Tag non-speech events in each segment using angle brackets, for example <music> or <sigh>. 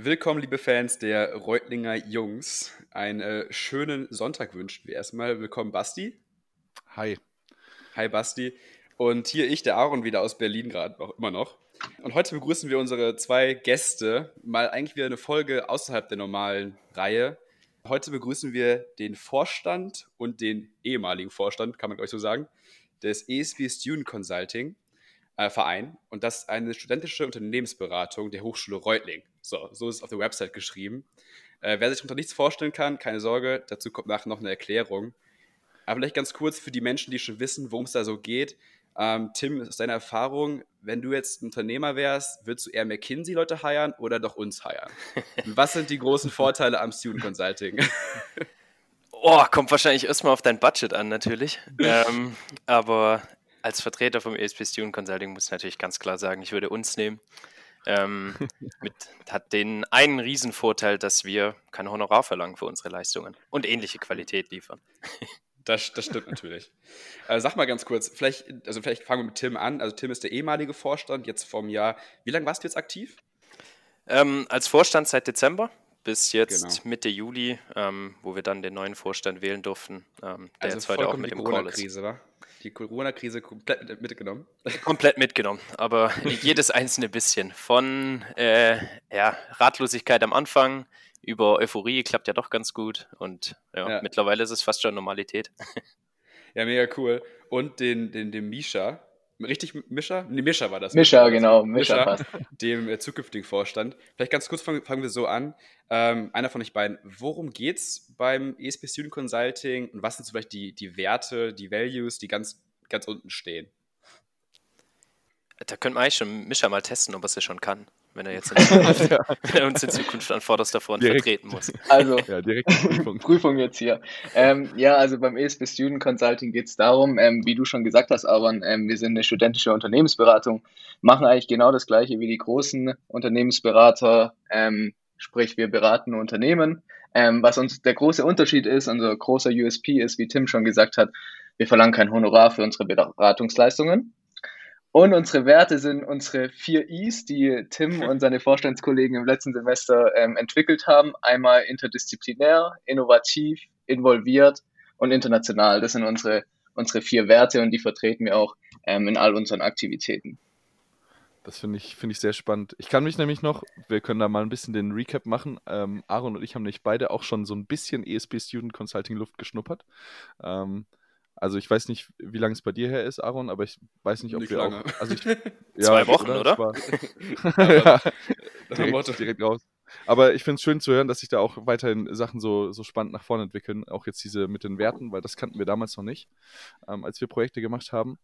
Willkommen, liebe Fans der Reutlinger Jungs. Einen äh, schönen Sonntag wünschen wir erstmal. Willkommen, Basti. Hi. Hi, Basti. Und hier ich, der Aaron, wieder aus Berlin gerade, auch immer noch. Und heute begrüßen wir unsere zwei Gäste. Mal eigentlich wieder eine Folge außerhalb der normalen Reihe. Heute begrüßen wir den Vorstand und den ehemaligen Vorstand, kann man glaube ich so sagen, des ESB Student Consulting äh, Verein. Und das ist eine studentische Unternehmensberatung der Hochschule Reutling. So, so ist es auf der Website geschrieben. Äh, wer sich darunter nichts vorstellen kann, keine Sorge, dazu kommt nachher noch eine Erklärung. Aber vielleicht ganz kurz für die Menschen, die schon wissen, worum es da so geht. Ähm, Tim, aus deiner Erfahrung, wenn du jetzt Unternehmer wärst, würdest du eher McKinsey-Leute heiern oder doch uns heiern? <laughs> Was sind die großen Vorteile am Student Consulting? <laughs> Oh, kommt wahrscheinlich erstmal auf dein Budget an, natürlich. <laughs> ähm, aber als Vertreter vom ESP Student Consulting muss ich natürlich ganz klar sagen, ich würde uns nehmen. Ähm, <laughs> mit, hat den einen Riesenvorteil, dass wir kein Honorar verlangen für unsere Leistungen und ähnliche Qualität liefern. <laughs> Das, das stimmt natürlich. Äh, sag mal ganz kurz, vielleicht, also vielleicht fangen wir mit Tim an. Also Tim ist der ehemalige Vorstand, jetzt vom Jahr. Wie lange warst du jetzt aktiv? Ähm, als Vorstand seit Dezember bis jetzt genau. Mitte Juli, ähm, wo wir dann den neuen Vorstand wählen durften, ähm, der also jetzt heute auch mit dem Call ist. War? Die Corona-Krise komplett mitgenommen? <laughs> Komplett mitgenommen, aber jedes einzelne bisschen. Von äh, ja, Ratlosigkeit am Anfang über Euphorie klappt ja doch ganz gut und ja, ja. mittlerweile ist es fast schon Normalität. <laughs> Ja, mega cool. Und den, den, den Misha, richtig Mischa? Nee, Mischa war das. Mischa, genau, Mischa, Mischa <laughs> dem äh, zukünftigen Vorstand. Vielleicht ganz kurz fangen, fangen wir so an. Ähm, einer von euch beiden, worum geht es beim ESP Student Consulting und was sind so vielleicht die, die Werte, die Values, die ganz, ganz unten stehen? Da könnte man eigentlich schon Mischa mal testen, ob er es schon kann wenn er jetzt in Zukunft, <laughs> ja. wenn er uns in Zukunft an vorderster Front direkt. vertreten muss. Also, ja, Prüfung. <laughs> Prüfung. jetzt hier. Ähm, ja, also beim ESP Student Consulting geht es darum, ähm, wie du schon gesagt hast, Aaron, ähm, wir sind eine studentische Unternehmensberatung, machen eigentlich genau das gleiche wie die großen Unternehmensberater, ähm, sprich wir beraten Unternehmen. Ähm, was uns der große Unterschied ist, unser großer USP ist, wie Tim schon gesagt hat, wir verlangen kein Honorar für unsere Beratungsleistungen. Und unsere Werte sind unsere vier Is, die Tim <laughs> und seine Vorstandskollegen im letzten Semester ähm, entwickelt haben. Einmal interdisziplinär, innovativ, involviert und international. Das sind unsere, unsere vier Werte und die vertreten wir auch ähm, in all unseren Aktivitäten. Das finde ich, find ich sehr spannend. Ich kann mich nämlich noch, wir können da mal ein bisschen den Recap machen. Ähm, Aaron und ich haben nämlich beide auch schon so ein bisschen ESP Student Consulting Luft geschnuppert. Ähm, also ich weiß nicht, wie lange es bei dir her ist, Aaron, aber ich weiß nicht, ob nicht wir lange. auch. Also ich, <laughs> ja, Zwei Wochen, oder? oder? <laughs> <laughs> ja, direkt, direkt raus. Aber ich finde es schön zu hören, dass sich da auch weiterhin Sachen so, so spannend nach vorne entwickeln. Auch jetzt diese mit den Werten, weil das kannten wir damals noch nicht, ähm, als wir Projekte gemacht haben.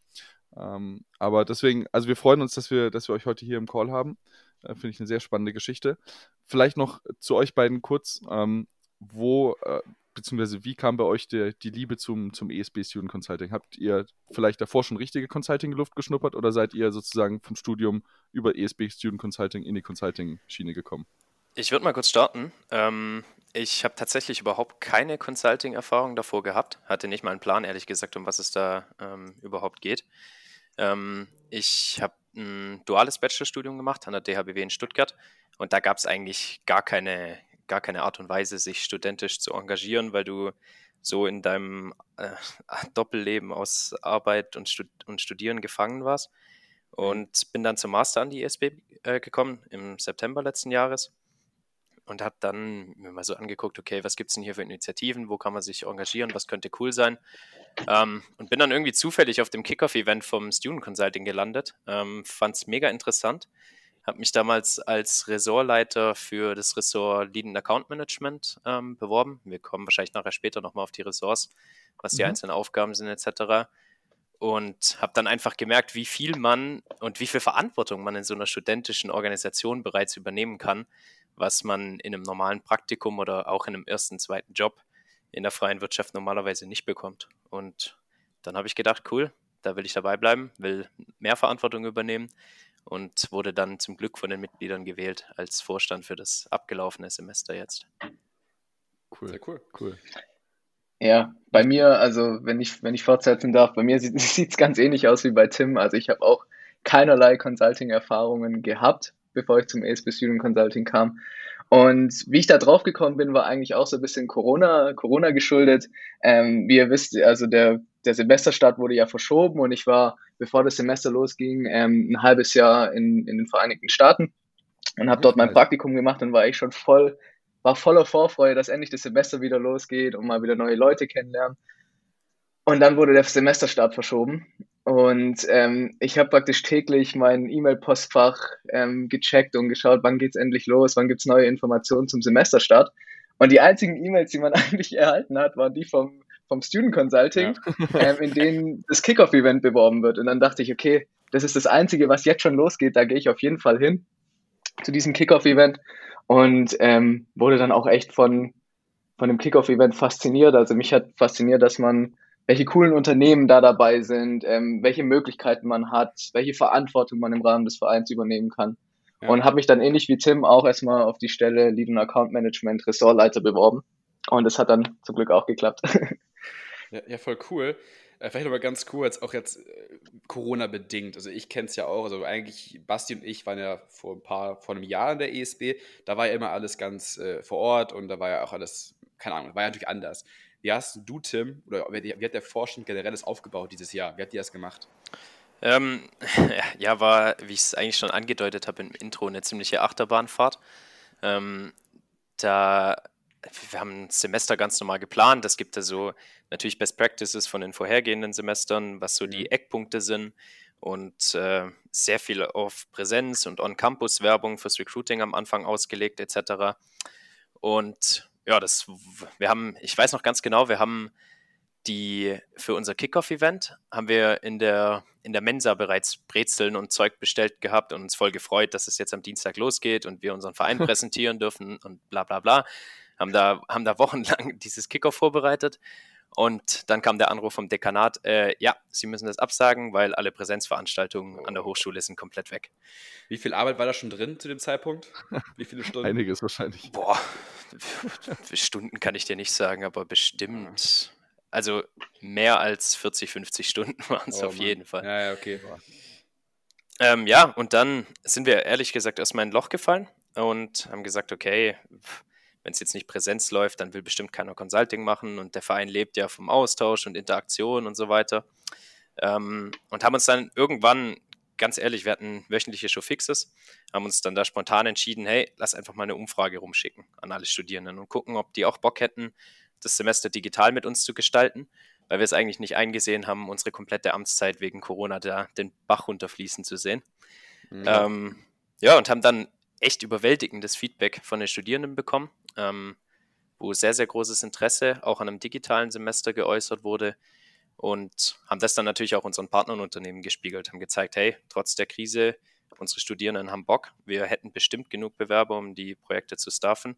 Ähm, aber deswegen, also wir freuen uns, dass wir, dass wir euch heute hier im Call haben. Äh, finde ich eine sehr spannende Geschichte. Vielleicht noch zu euch beiden kurz. Ähm, wo äh, beziehungsweise wie kam bei euch der, die Liebe zum, zum ESB Student Consulting? Habt ihr vielleicht davor schon richtige Consulting-Luft geschnuppert oder seid ihr sozusagen vom Studium über ESB Student Consulting in die Consulting-Schiene gekommen? Ich würde mal kurz starten. Ähm, ich habe tatsächlich überhaupt keine Consulting-Erfahrung davor gehabt. Hatte nicht mal einen Plan, ehrlich gesagt, um was es da ähm, überhaupt geht. Ähm, ich habe ein duales Bachelorstudium gemacht an der DHBW in Stuttgart und da gab es eigentlich gar keine, gar keine Art und Weise, sich studentisch zu engagieren, weil du so in deinem äh, <laughs> Doppelleben aus Arbeit und, Stud und Studieren gefangen warst. Mhm. Und bin dann zum Master an die ISB äh, gekommen im September letzten Jahres und habe dann mir mal so angeguckt, okay, was gibt es denn hier für Initiativen, wo kann man sich engagieren, was könnte cool sein. Ähm, und bin dann irgendwie zufällig auf dem Kickoff-Event vom Student Consulting gelandet, ähm, fand es mega interessant habe mich damals als Ressortleiter für das Ressort Lead and Account Management ähm, beworben. Wir kommen wahrscheinlich nachher später nochmal auf die Ressorts, was die mhm. einzelnen Aufgaben sind etc. Und habe dann einfach gemerkt, wie viel man und wie viel Verantwortung man in so einer studentischen Organisation bereits übernehmen kann, was man in einem normalen Praktikum oder auch in einem ersten, zweiten Job in der freien Wirtschaft normalerweise nicht bekommt. Und dann habe ich gedacht, cool, da will ich dabei bleiben, will mehr Verantwortung übernehmen und wurde dann zum Glück von den Mitgliedern gewählt als Vorstand für das abgelaufene Semester jetzt. Cool. Sehr cool. Cool. Ja, bei mir, also wenn ich, wenn ich fortsetzen darf, bei mir sieht <laughs> es ganz ähnlich aus wie bei Tim. Also ich habe auch keinerlei Consulting-Erfahrungen gehabt, bevor ich zum ASP Student Consulting kam. Und wie ich da drauf gekommen bin, war eigentlich auch so ein bisschen Corona, Corona geschuldet. Ähm, wie ihr wisst, also der, der Semesterstart wurde ja verschoben und ich war, bevor das Semester losging, ähm, ein halbes Jahr in, in den Vereinigten Staaten und habe dort mein Praktikum gemacht und war ich schon voll, war voller Vorfreude, dass endlich das Semester wieder losgeht und mal wieder neue Leute kennenlernen. Und dann wurde der Semesterstart verschoben und ähm, ich habe praktisch täglich mein E-Mail-Postfach ähm, gecheckt und geschaut, wann geht's endlich los, wann gibt's neue Informationen zum Semesterstart. Und die einzigen E-Mails, die man <laughs> eigentlich erhalten hat, waren die vom, vom Student Consulting, ja. <laughs> ähm, in denen das Kickoff-Event beworben wird. Und dann dachte ich, okay, das ist das Einzige, was jetzt schon losgeht, da gehe ich auf jeden Fall hin zu diesem Kickoff-Event und ähm, wurde dann auch echt von, von dem Kickoff-Event fasziniert. Also mich hat fasziniert, dass man welche coolen Unternehmen da dabei sind, ähm, welche Möglichkeiten man hat, welche Verantwortung man im Rahmen des Vereins übernehmen kann. Ja. Und habe mich dann ähnlich wie Tim auch erstmal auf die Stelle Lead und Account Management Ressortleiter beworben. Und es hat dann zum Glück auch geklappt. <laughs> ja, ja, voll cool. Äh, vielleicht aber ganz kurz, auch jetzt äh, Corona-bedingt. Also ich kenne es ja auch. Also eigentlich, Basti und ich waren ja vor ein paar, vor einem Jahr in der ESB. Da war ja immer alles ganz äh, vor Ort und da war ja auch alles, keine Ahnung, war ja natürlich anders. Wie hast du, Tim, oder wie hat der Vorstand generell das aufgebaut dieses Jahr? Wie hat ihr das gemacht? Ähm, <laughs> ja, war, wie ich es eigentlich schon angedeutet habe im Intro, eine ziemliche Achterbahnfahrt. Ähm, da, wir haben ein Semester ganz normal geplant. Es gibt ja so natürlich Best Practices von den vorhergehenden Semestern, was so die mhm. Eckpunkte sind und äh, sehr viel auf Präsenz und On-Campus-Werbung fürs Recruiting am Anfang ausgelegt etc. Und ja, das, wir haben, ich weiß noch ganz genau, wir haben die, für unser Kickoff-Event haben wir in der, in der Mensa bereits Brezeln und Zeug bestellt gehabt und uns voll gefreut, dass es jetzt am Dienstag losgeht und wir unseren Verein <laughs> präsentieren dürfen und bla bla bla. Haben da, haben da wochenlang <laughs> dieses Kickoff vorbereitet und dann kam der Anruf vom Dekanat, äh, ja, Sie müssen das absagen, weil alle Präsenzveranstaltungen an der Hochschule sind komplett weg. Wie viel Arbeit war da schon drin zu dem Zeitpunkt? <laughs> Wie viele Stunden? Einiges wahrscheinlich. Boah, <laughs> Stunden kann ich dir nicht sagen, aber bestimmt. Also mehr als 40, 50 Stunden waren es oh, auf Mann. jeden Fall. Ja, ja, okay. Ähm, ja, und dann sind wir ehrlich gesagt erstmal in ein Loch gefallen und haben gesagt, okay, pff, wenn es jetzt nicht Präsenz läuft, dann will bestimmt keiner Consulting machen und der Verein lebt ja vom Austausch und Interaktion und so weiter. Ähm, und haben uns dann irgendwann, ganz ehrlich, wir hatten wöchentliche Showfixes, haben uns dann da spontan entschieden, hey, lass einfach mal eine Umfrage rumschicken an alle Studierenden und gucken, ob die auch Bock hätten, das Semester digital mit uns zu gestalten, weil wir es eigentlich nicht eingesehen haben, unsere komplette Amtszeit wegen Corona da den Bach runterfließen zu sehen. Ja. Ähm, ja, und haben dann echt überwältigendes Feedback von den Studierenden bekommen ähm, wo sehr, sehr großes Interesse auch an einem digitalen Semester geäußert wurde und haben das dann natürlich auch unseren Partnernunternehmen gespiegelt, haben gezeigt, hey, trotz der Krise, unsere Studierenden haben Bock, wir hätten bestimmt genug Bewerber, um die Projekte zu staffen.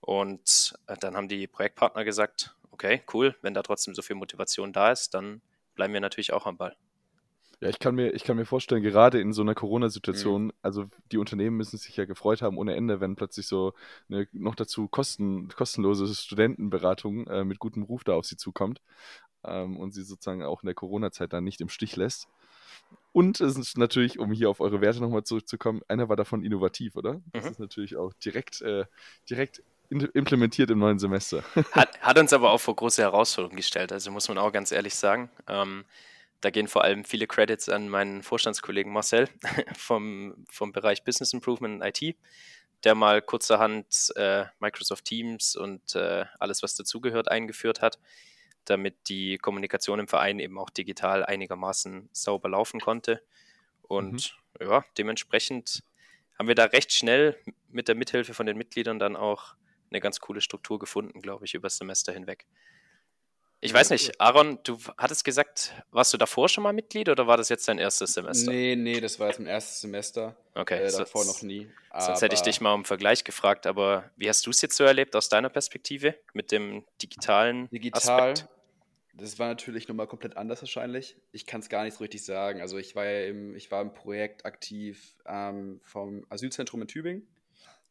Und äh, dann haben die Projektpartner gesagt, okay, cool, wenn da trotzdem so viel Motivation da ist, dann bleiben wir natürlich auch am Ball. Ja, ich kann mir, ich kann mir vorstellen, gerade in so einer Corona-Situation, mhm. also die Unternehmen müssen sich ja gefreut haben ohne Ende, wenn plötzlich so eine noch dazu kosten, kostenlose Studentenberatung äh, mit gutem Ruf da auf sie zukommt ähm, und sie sozusagen auch in der Corona-Zeit dann nicht im Stich lässt. Und es ist natürlich, um hier auf eure Werte nochmal zurückzukommen, einer war davon innovativ, oder? Das mhm. ist natürlich auch direkt, äh, direkt implementiert im neuen Semester. <laughs> Hat, hat, uns aber auch vor große Herausforderungen gestellt, also muss man auch ganz ehrlich sagen. Ähm, da gehen vor allem viele Credits an meinen Vorstandskollegen Marcel <laughs> vom, vom Bereich Business Improvement und IT, der mal kurzerhand äh, Microsoft Teams und äh, alles, was dazugehört, eingeführt hat, damit die Kommunikation im Verein eben auch digital einigermaßen sauber laufen konnte. Und mhm. ja, dementsprechend haben wir da recht schnell mit der Mithilfe von den Mitgliedern dann auch eine ganz coole Struktur gefunden, glaube ich, über das Semester hinweg. Ich weiß nicht, Aaron, du hattest gesagt, warst du davor schon mal Mitglied oder war das jetzt dein erstes Semester? Nee, nee, das war jetzt mein erstes Semester. Okay. Äh, davor so, noch nie. Sonst hätte ich dich mal um Vergleich gefragt, aber wie hast du es jetzt so erlebt aus deiner Perspektive mit dem digitalen Digital, Aspekt? Das war natürlich nochmal komplett anders wahrscheinlich. Ich kann es gar nicht so richtig sagen. Also ich war ja im, ich war im Projekt aktiv ähm, vom Asylzentrum in Tübingen.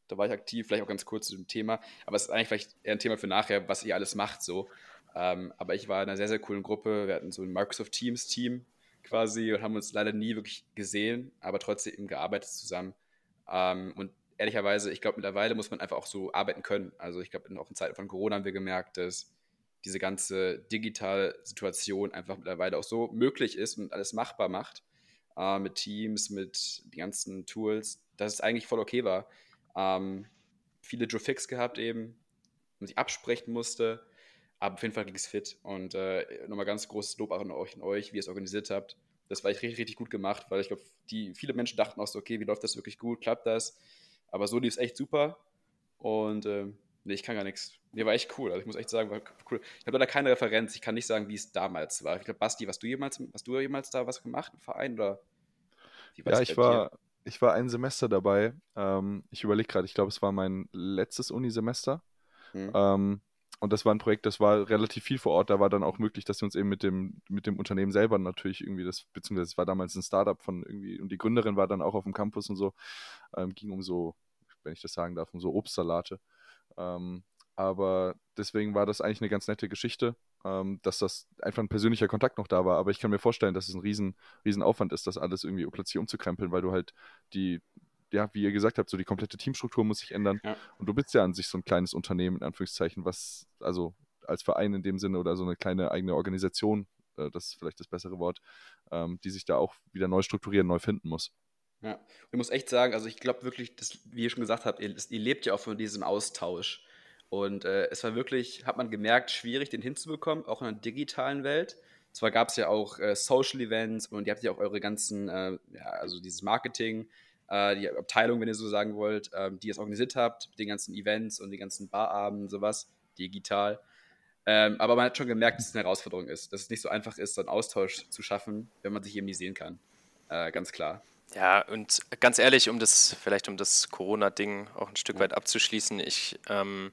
Da war ich aktiv, vielleicht auch ganz kurz zu dem Thema. Aber es ist eigentlich vielleicht eher ein Thema für nachher, was ihr alles macht so. Ähm, aber ich war in einer sehr, sehr coolen Gruppe. Wir hatten so ein Microsoft Teams Team quasi und haben uns leider nie wirklich gesehen, aber trotzdem gearbeitet zusammen. Ähm, und ehrlicherweise, ich glaube, mittlerweile muss man einfach auch so arbeiten können. Also ich glaube, auch in Zeiten von Corona haben wir gemerkt, dass diese ganze digitale Situation einfach mittlerweile auch so möglich ist und alles machbar macht. Äh, mit Teams, mit den ganzen Tools, dass es eigentlich voll okay war. Ähm, viele Joe Fix gehabt eben, man sich absprechen musste, aber auf jeden Fall ging es fit. Und äh, nochmal ganz großes Lob auch an euch, an euch, wie ihr es organisiert habt. Das war echt richtig, richtig gut gemacht, weil ich glaube, viele Menschen dachten auch so, okay, wie läuft das wirklich gut, klappt das? Aber so lief es echt super. Und äh, nee, ich kann gar nichts. Nee, war echt cool. Also ich muss echt sagen, war cool. Ich habe leider keine Referenz. Ich kann nicht sagen, wie es damals war. Ich glaube, Basti, hast du jemals, hast du jemals da was gemacht im Verein? Oder ja, ich war, ich war ein Semester dabei. Ähm, ich überlege gerade, ich glaube, es war mein letztes Unisemester. Mhm. Ähm, und das war ein Projekt, das war relativ viel vor Ort. Da war dann auch möglich, dass wir uns eben mit dem, mit dem Unternehmen selber natürlich irgendwie das, beziehungsweise es war damals ein Startup von irgendwie, und die Gründerin war dann auch auf dem Campus und so. Ähm, ging um so, wenn ich das sagen darf, um so Obstsalate. Ähm, aber deswegen war das eigentlich eine ganz nette Geschichte, ähm, dass das einfach ein persönlicher Kontakt noch da war. Aber ich kann mir vorstellen, dass es ein riesen, riesen Aufwand ist, das alles irgendwie plötzlich umzukrempeln, weil du halt die, ja, wie ihr gesagt habt, so die komplette Teamstruktur muss sich ändern. Ja. Und du bist ja an sich so ein kleines Unternehmen, in Anführungszeichen, was, also als Verein in dem Sinne oder so eine kleine eigene Organisation, äh, das ist vielleicht das bessere Wort, ähm, die sich da auch wieder neu strukturieren, neu finden muss. Ja, ich muss echt sagen, also ich glaube wirklich, dass, wie ihr schon gesagt habt, ihr, ihr lebt ja auch von diesem Austausch. Und äh, es war wirklich, hat man gemerkt, schwierig, den hinzubekommen, auch in der digitalen Welt. Zwar gab es ja auch äh, Social Events und ihr habt ja auch eure ganzen, äh, ja, also dieses Marketing, äh, die Abteilung, wenn ihr so sagen wollt, ähm, die ihr es organisiert habt, mit den ganzen Events und den ganzen Barabenden sowas, digital. Ähm, aber man hat schon gemerkt, dass es eine Herausforderung ist, dass es nicht so einfach ist, so einen Austausch zu schaffen, wenn man sich eben nicht sehen kann. Äh, ganz klar. Ja, und ganz ehrlich, um das, vielleicht um das Corona-Ding auch ein Stück weit abzuschließen, ich, ähm,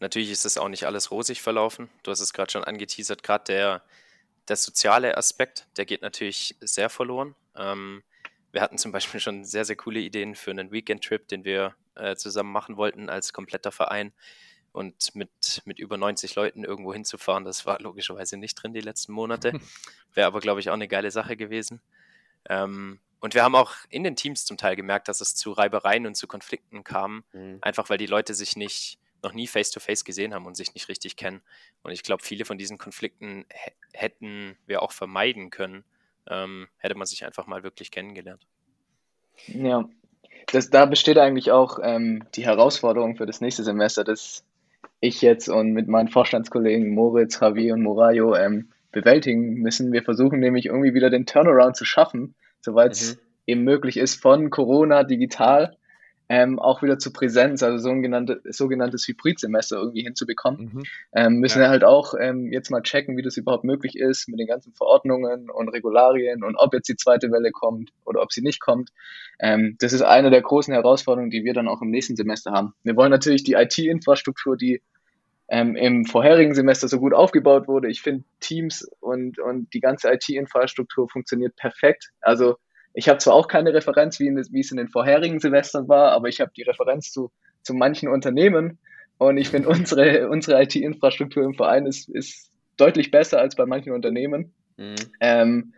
natürlich ist das auch nicht alles rosig verlaufen. Du hast es gerade schon angeteasert, gerade der, der soziale Aspekt, der geht natürlich sehr verloren. Ähm, wir hatten zum Beispiel schon sehr, sehr coole Ideen für einen Weekend-Trip, den wir äh, zusammen machen wollten als kompletter Verein. Und mit, mit über 90 Leuten irgendwo hinzufahren, das war logischerweise nicht drin die letzten Monate. <laughs> Wäre aber, glaube ich, auch eine geile Sache gewesen. Ähm, und wir haben auch in den Teams zum Teil gemerkt, dass es zu Reibereien und zu Konflikten kam, mhm. einfach weil die Leute sich nicht noch nie face-to-face -face gesehen haben und sich nicht richtig kennen. Und ich glaube, viele von diesen Konflikten hätten wir auch vermeiden können, ähm, hätte man sich einfach mal wirklich kennengelernt. Ja, das, da besteht eigentlich auch ähm, die Herausforderung für das nächste Semester, dass ich jetzt und mit meinen Vorstandskollegen Moritz, Javi und Morayo ähm, bewältigen müssen. Wir versuchen nämlich irgendwie wieder den Turnaround zu schaffen soweit es mhm. eben möglich ist, von Corona digital ähm, auch wieder zu Präsenz, also sogenannte, sogenanntes Hybridsemester irgendwie hinzubekommen. Mhm. Ähm, müssen ja. wir halt auch ähm, jetzt mal checken, wie das überhaupt möglich ist mit den ganzen Verordnungen und Regularien und ob jetzt die zweite Welle kommt oder ob sie nicht kommt. Ähm, das ist eine der großen Herausforderungen, die wir dann auch im nächsten Semester haben. Wir wollen natürlich die IT-Infrastruktur, die ähm, im vorherigen Semester so gut aufgebaut wurde. Ich finde Teams und, und die ganze IT-Infrastruktur funktioniert perfekt. Also ich habe zwar auch keine Referenz, wie, in, wie es in den vorherigen Semestern war, aber ich habe die Referenz zu, zu manchen Unternehmen und ich finde unsere, unsere IT-Infrastruktur im Verein ist, ist deutlich besser als bei manchen Unternehmen. Mhm. Ähm,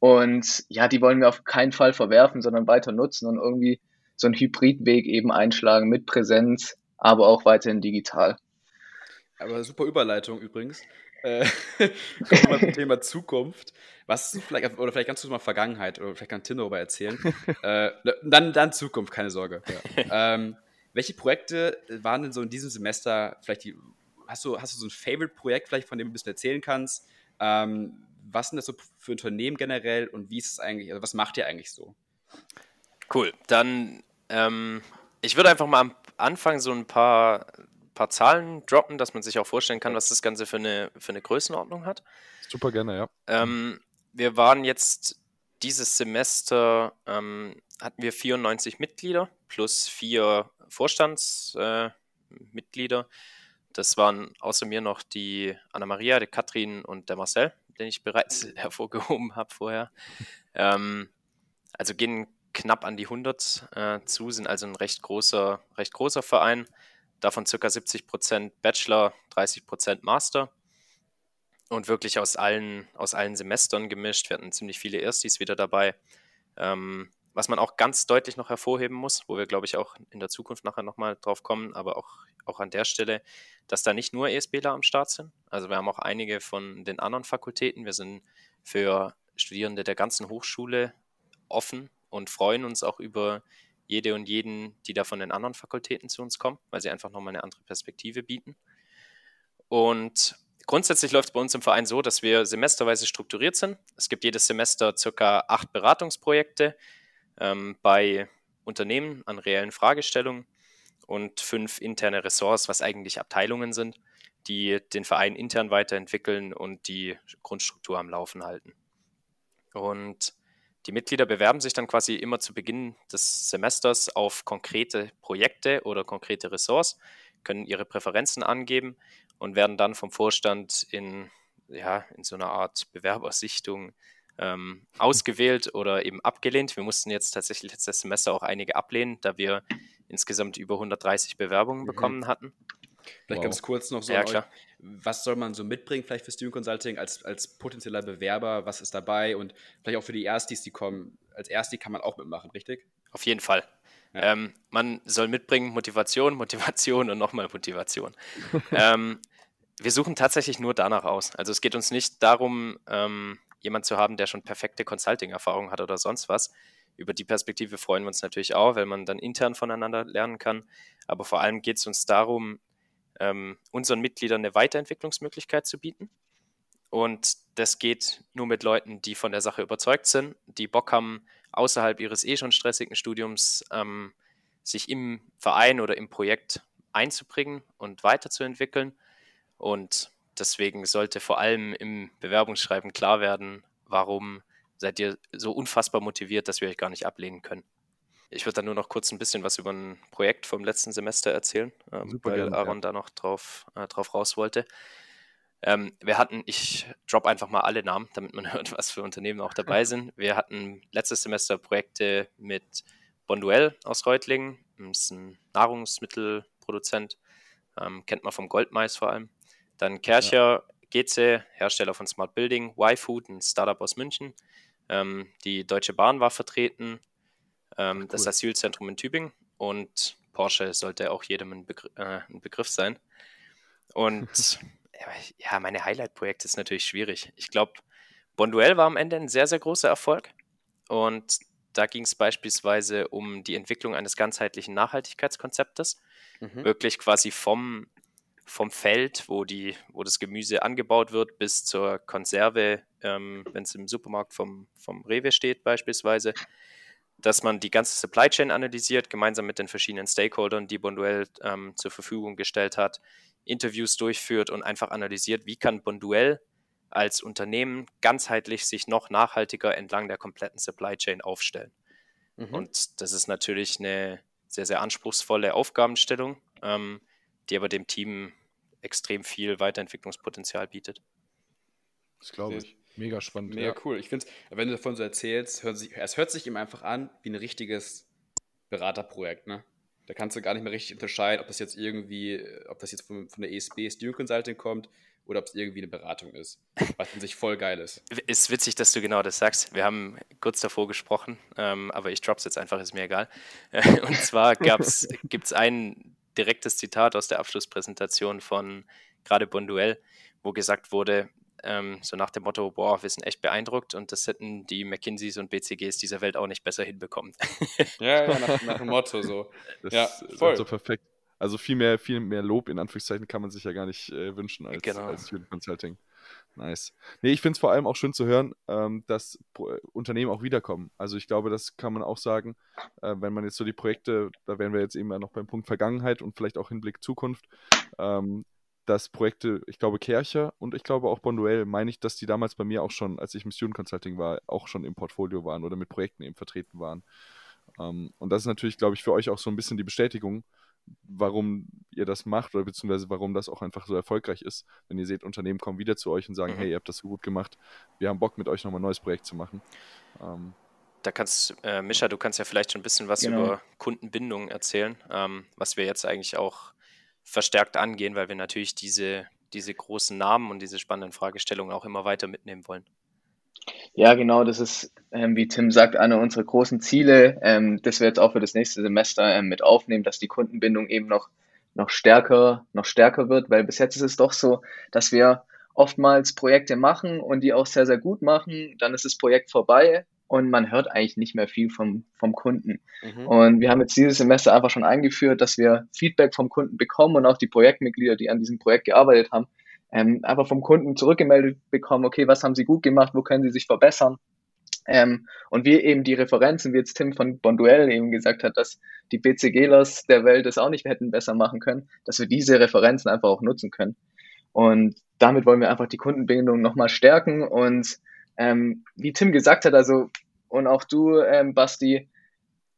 und ja, die wollen wir auf keinen Fall verwerfen, sondern weiter nutzen und irgendwie so einen Hybridweg eben einschlagen mit Präsenz, aber auch weiterhin digital. Aber super Überleitung übrigens. Äh, <laughs> kommen wir zum Thema Zukunft. Was vielleicht, oder vielleicht kannst du mal Vergangenheit, oder vielleicht kann Tim darüber erzählen. <laughs> äh, dann, dann Zukunft, keine Sorge. Ja. Ähm, welche Projekte waren denn so in diesem Semester, vielleicht die, hast du, hast du so ein Favorite-Projekt vielleicht, von dem du ein bisschen erzählen kannst? Ähm, was sind das so für Unternehmen generell und wie ist es eigentlich, also was macht ihr eigentlich so? Cool, dann ähm, ich würde einfach mal am Anfang so ein paar paar Zahlen droppen, dass man sich auch vorstellen kann, was das Ganze für eine, für eine Größenordnung hat. Super gerne, ja. Ähm, wir waren jetzt dieses Semester, ähm, hatten wir 94 Mitglieder plus vier Vorstandsmitglieder. Äh, das waren außer mir noch die Anna-Maria, die Katrin und der Marcel, den ich bereits <laughs> hervorgehoben habe vorher. Ähm, also gehen knapp an die 100 äh, zu, sind also ein recht großer, recht großer Verein davon circa 70% Bachelor, 30% Master und wirklich aus allen, aus allen Semestern gemischt. Wir hatten ziemlich viele Erstis wieder dabei. Ähm, was man auch ganz deutlich noch hervorheben muss, wo wir, glaube ich, auch in der Zukunft nachher nochmal drauf kommen, aber auch, auch an der Stelle, dass da nicht nur ESBler am Start sind. Also wir haben auch einige von den anderen Fakultäten. Wir sind für Studierende der ganzen Hochschule offen und freuen uns auch über jede und jeden, die da von den anderen Fakultäten zu uns kommen, weil sie einfach nochmal eine andere Perspektive bieten. Und grundsätzlich läuft es bei uns im Verein so, dass wir semesterweise strukturiert sind. Es gibt jedes Semester circa acht Beratungsprojekte ähm, bei Unternehmen an reellen Fragestellungen und fünf interne Ressorts, was eigentlich Abteilungen sind, die den Verein intern weiterentwickeln und die Grundstruktur am Laufen halten. Und die Mitglieder bewerben sich dann quasi immer zu Beginn des Semesters auf konkrete Projekte oder konkrete Ressorts, können ihre Präferenzen angeben und werden dann vom Vorstand in, ja, in so einer Art Bewerbersichtung ähm, ausgewählt oder eben abgelehnt. Wir mussten jetzt tatsächlich letztes Semester auch einige ablehnen, da wir insgesamt über 130 Bewerbungen mhm. bekommen hatten. Vielleicht wow. ganz kurz noch so, ja, klar. was soll man so mitbringen, vielleicht für Student Consulting als, als potenzieller Bewerber, was ist dabei und vielleicht auch für die Erstis, die kommen, als Ersti kann man auch mitmachen, richtig? Auf jeden Fall. Ja. Ähm, man soll mitbringen Motivation, Motivation und nochmal Motivation. <laughs> ähm, wir suchen tatsächlich nur danach aus. Also es geht uns nicht darum, ähm, jemand zu haben, der schon perfekte Consulting-Erfahrung hat oder sonst was. Über die Perspektive freuen wir uns natürlich auch, weil man dann intern voneinander lernen kann. Aber vor allem geht es uns darum, ähm, unseren Mitgliedern eine Weiterentwicklungsmöglichkeit zu bieten. Und das geht nur mit Leuten, die von der Sache überzeugt sind, die Bock haben, außerhalb ihres eh schon stressigen Studiums ähm, sich im Verein oder im Projekt einzubringen und weiterzuentwickeln. Und deswegen sollte vor allem im Bewerbungsschreiben klar werden, warum seid ihr so unfassbar motiviert, dass wir euch gar nicht ablehnen können. Ich würde dann nur noch kurz ein bisschen was über ein Projekt vom letzten Semester erzählen, ähm, weil gerne, Aaron ja. da noch drauf, äh, drauf raus wollte. Ähm, wir hatten, ich drop einfach mal alle Namen, damit man <laughs> hört, was für Unternehmen auch dabei <laughs> sind. Wir hatten letztes Semester Projekte mit Bonduell aus Reutlingen, das ist ein Nahrungsmittelproduzent, ähm, kennt man vom Goldmais vor allem. Dann Kercher, ja. GC, Hersteller von Smart Building, Y-Food, ein Startup aus München. Ähm, die Deutsche Bahn war vertreten, ähm, cool. das Asylzentrum in Tübingen und Porsche sollte auch jedem ein, Begr äh, ein Begriff sein. Und <laughs> ja, meine Highlight-Projekte ist natürlich schwierig. Ich glaube, Bonduell war am Ende ein sehr, sehr großer Erfolg. Und da ging es beispielsweise um die Entwicklung eines ganzheitlichen Nachhaltigkeitskonzeptes. Mhm. Wirklich quasi vom, vom Feld, wo, die, wo das Gemüse angebaut wird, bis zur Konserve, ähm, wenn es im Supermarkt vom, vom Rewe steht beispielsweise dass man die ganze Supply Chain analysiert, gemeinsam mit den verschiedenen Stakeholdern, die Bonduell ähm, zur Verfügung gestellt hat, Interviews durchführt und einfach analysiert, wie kann Bonduell als Unternehmen ganzheitlich sich noch nachhaltiger entlang der kompletten Supply Chain aufstellen. Mhm. Und das ist natürlich eine sehr, sehr anspruchsvolle Aufgabenstellung, ähm, die aber dem Team extrem viel Weiterentwicklungspotenzial bietet. Das glaube ich. Mega spannend. Mega ja. cool. Ich finde wenn du davon so erzählst, hört sich, es hört sich ihm einfach an wie ein richtiges Beraterprojekt, ne? Da kannst du gar nicht mehr richtig unterscheiden, ob das jetzt irgendwie, ob das jetzt von, von der ESB Student Consulting kommt oder ob es irgendwie eine Beratung ist. Was an sich voll geil ist. Ist witzig, dass du genau das sagst. Wir haben kurz davor gesprochen, ähm, aber ich drop's jetzt einfach, ist mir egal. <laughs> Und zwar gibt es ein direktes Zitat aus der Abschlusspräsentation von gerade Bonduell, wo gesagt wurde, ähm, so nach dem Motto, boah, wir sind echt beeindruckt und das hätten die McKinseys und BCGs dieser Welt auch nicht besser hinbekommen. ja, ja, nach, nach dem Motto so. Das ja, voll. so perfekt. Also viel mehr, viel mehr Lob in Anführungszeichen kann man sich ja gar nicht äh, wünschen als, genau. als Student Consulting. Nice. Nee, ich finde es vor allem auch schön zu hören, ähm, dass Pro Unternehmen auch wiederkommen. Also ich glaube, das kann man auch sagen, äh, wenn man jetzt so die Projekte, da wären wir jetzt eben ja noch beim Punkt Vergangenheit und vielleicht auch Hinblick Zukunft, ähm, dass Projekte, ich glaube Kercher und ich glaube auch Bonduell, meine ich, dass die damals bei mir auch schon, als ich im Student Consulting war, auch schon im Portfolio waren oder mit Projekten eben vertreten waren. Ähm, und das ist natürlich, glaube ich, für euch auch so ein bisschen die Bestätigung, warum ihr das macht oder beziehungsweise warum das auch einfach so erfolgreich ist. Wenn ihr seht, Unternehmen kommen wieder zu euch und sagen, mhm. hey, ihr habt das so gut gemacht, wir haben Bock mit euch nochmal ein neues Projekt zu machen. Ähm, da kannst, äh, Mischa, du kannst ja vielleicht schon ein bisschen was genau. über Kundenbindung erzählen, ähm, was wir jetzt eigentlich auch verstärkt angehen, weil wir natürlich diese, diese großen Namen und diese spannenden Fragestellungen auch immer weiter mitnehmen wollen. Ja, genau, das ist, ähm, wie Tim sagt, eine unserer großen Ziele, ähm, das wir jetzt auch für das nächste Semester ähm, mit aufnehmen, dass die Kundenbindung eben noch, noch stärker, noch stärker wird, weil bis jetzt ist es doch so, dass wir oftmals Projekte machen und die auch sehr, sehr gut machen, dann ist das Projekt vorbei und man hört eigentlich nicht mehr viel vom, vom Kunden. Mhm. Und wir haben jetzt dieses Semester einfach schon eingeführt, dass wir Feedback vom Kunden bekommen und auch die Projektmitglieder, die an diesem Projekt gearbeitet haben, ähm, einfach vom Kunden zurückgemeldet bekommen, okay, was haben sie gut gemacht, wo können sie sich verbessern. Ähm, und wir eben die Referenzen, wie jetzt Tim von Bonduell eben gesagt hat, dass die BCGlers der Welt es auch nicht hätten besser machen können, dass wir diese Referenzen einfach auch nutzen können. Und damit wollen wir einfach die Kundenbindung nochmal stärken. Und ähm, wie Tim gesagt hat, also und auch du, ähm, Basti,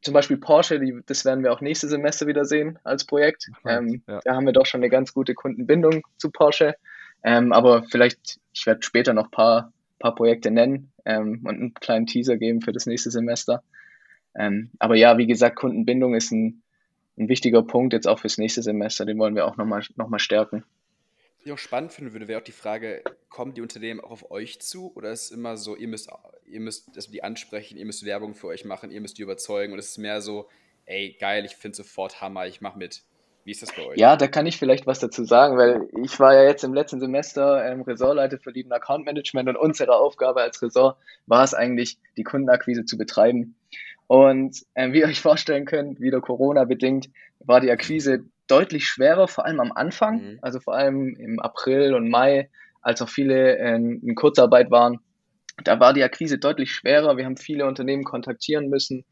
zum Beispiel Porsche, die, das werden wir auch nächstes Semester wieder sehen als Projekt. Ähm, ja. Da haben wir doch schon eine ganz gute Kundenbindung zu Porsche. Ähm, aber vielleicht, ich werde später noch ein paar, paar Projekte nennen ähm, und einen kleinen Teaser geben für das nächste Semester. Ähm, aber ja, wie gesagt, Kundenbindung ist ein, ein wichtiger Punkt jetzt auch fürs nächste Semester. Den wollen wir auch nochmal noch mal stärken. Ich auch spannend finden würde, wäre auch die Frage, kommen die Unternehmen auch auf euch zu oder ist es immer so, ihr müsst, ihr müsst das die ansprechen, ihr müsst Werbung für euch machen, ihr müsst die überzeugen und es ist mehr so, ey, geil, ich finde sofort Hammer, ich mache mit. Wie ist das bei euch? Ja, da kann ich vielleicht was dazu sagen, weil ich war ja jetzt im letzten Semester ähm, Ressortleiter für Lead Account Management und unsere Aufgabe als Ressort war es eigentlich, die Kundenakquise zu betreiben. Und ähm, wie ihr euch vorstellen könnt, wieder Corona bedingt, war die Akquise deutlich schwerer, vor allem am Anfang, mhm. also vor allem im April und Mai, als auch viele in, in Kurzarbeit waren. Da war die Akquise deutlich schwerer. Wir haben viele Unternehmen kontaktieren müssen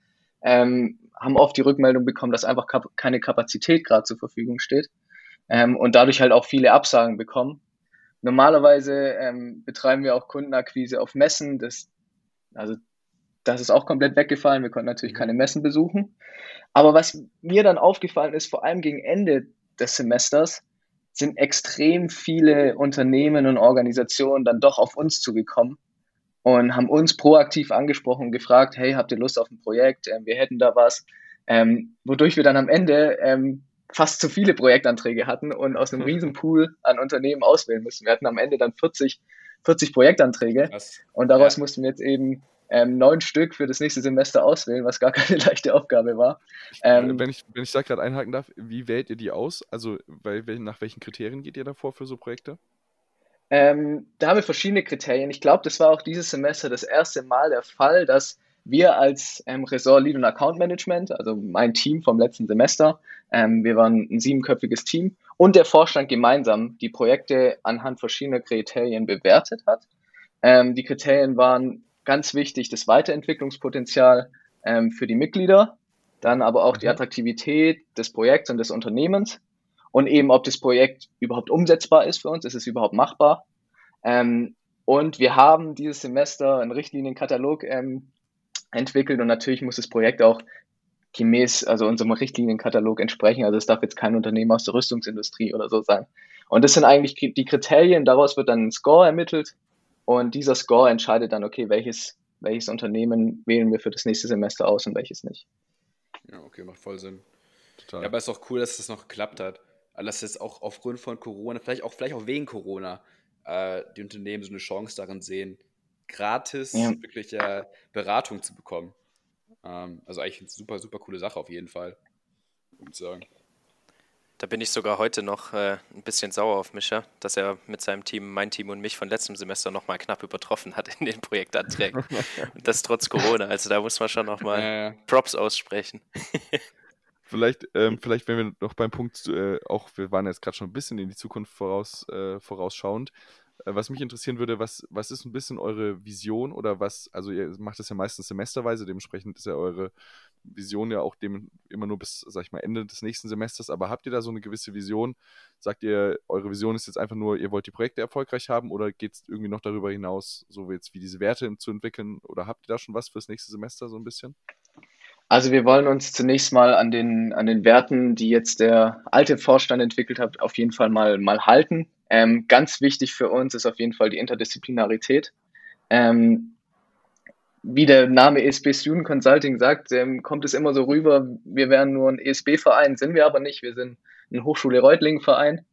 ähm, haben oft die Rückmeldung bekommen, dass einfach kap keine Kapazität gerade zur Verfügung steht ähm, und dadurch halt auch viele Absagen bekommen. Normalerweise ähm, betreiben wir auch Kundenakquise auf Messen. Das, also das ist auch komplett weggefallen. Wir konnten natürlich keine Messen besuchen. Aber was mir dann aufgefallen ist, vor allem gegen Ende des Semesters, sind extrem viele Unternehmen und Organisationen dann doch auf uns zugekommen und haben uns proaktiv angesprochen und gefragt, hey, habt ihr Lust auf ein Projekt? Ähm, wir hätten da was. Ähm, wodurch wir dann am Ende ähm, fast zu viele Projektanträge hatten und aus einem <laughs> Riesenpool an Unternehmen auswählen müssen. Wir hatten am Ende dann 40, 40 Projektanträge Krass. und daraus ja. mussten wir jetzt eben ähm, neun Stück für das nächste Semester auswählen, was gar <laughs> keine leichte Aufgabe war. Ähm, wenn ich, wenn ich da gerade einhaken darf, wie wählt ihr die aus? Also bei, nach welchen Kriterien geht ihr davor für so Projekte? Ähm, da haben wir verschiedene Kriterien. Ich glaube, das war auch dieses Semester das erste Mal der Fall, dass wir als ähm, Ressort Lead und Account Management, also mein Team vom letzten Semester, ähm, wir waren ein siebenköpfiges Team und der Vorstand gemeinsam die Projekte anhand verschiedener Kriterien bewertet hat. Ähm, die Kriterien waren ganz wichtig, das Weiterentwicklungspotenzial ähm, für die Mitglieder, dann aber auch die mhm. Attraktivität des Projekts und des Unternehmens und eben, ob das Projekt überhaupt umsetzbar ist für uns, ist es überhaupt machbar. Ähm, und wir haben dieses Semester einen Richtlinienkatalog ähm, entwickelt und natürlich muss das Projekt auch gemäß also unserem Richtlinienkatalog entsprechen. Also es darf jetzt kein Unternehmen aus der Rüstungsindustrie oder so sein. Und das sind eigentlich die Kriterien, daraus wird dann ein Score ermittelt und dieser Score entscheidet dann, okay, welches, welches Unternehmen wählen wir für das nächste Semester aus und welches nicht. Ja, okay, macht voll Sinn. Total. Ja, aber es ist auch cool, dass das noch geklappt hat dass jetzt auch aufgrund von Corona, vielleicht auch, vielleicht auch wegen Corona, äh, die Unternehmen so eine Chance darin sehen, gratis ja. wirklich äh, Beratung zu bekommen. Ähm, also eigentlich eine super, super coole Sache auf jeden Fall, würde ich sagen. Da bin ich sogar heute noch äh, ein bisschen sauer auf Mischa, dass er mit seinem Team, mein Team und mich von letztem Semester nochmal knapp übertroffen hat in den Projektanträgen. und <laughs> das trotz Corona. Also da muss man schon nochmal ja, ja. Props aussprechen. <laughs> Vielleicht, ähm, vielleicht, wenn wir noch beim Punkt, äh, auch wir waren jetzt gerade schon ein bisschen in die Zukunft voraus, äh, vorausschauend. Äh, was mich interessieren würde, was, was ist ein bisschen eure Vision oder was, also ihr macht das ja meistens semesterweise, dementsprechend ist ja eure Vision ja auch dem immer nur bis, sag ich mal, Ende des nächsten Semesters, aber habt ihr da so eine gewisse Vision? Sagt ihr, eure Vision ist jetzt einfach nur, ihr wollt die Projekte erfolgreich haben oder geht es irgendwie noch darüber hinaus, so jetzt wie diese Werte zu entwickeln oder habt ihr da schon was fürs nächste Semester so ein bisschen? Also wir wollen uns zunächst mal an den, an den Werten, die jetzt der alte Vorstand entwickelt hat, auf jeden Fall mal, mal halten. Ähm, ganz wichtig für uns ist auf jeden Fall die Interdisziplinarität. Ähm, wie der Name ESB Student Consulting sagt, ähm, kommt es immer so rüber, wir wären nur ein ESB-Verein, sind wir aber nicht. Wir sind ein Hochschule Reutlingen-Verein.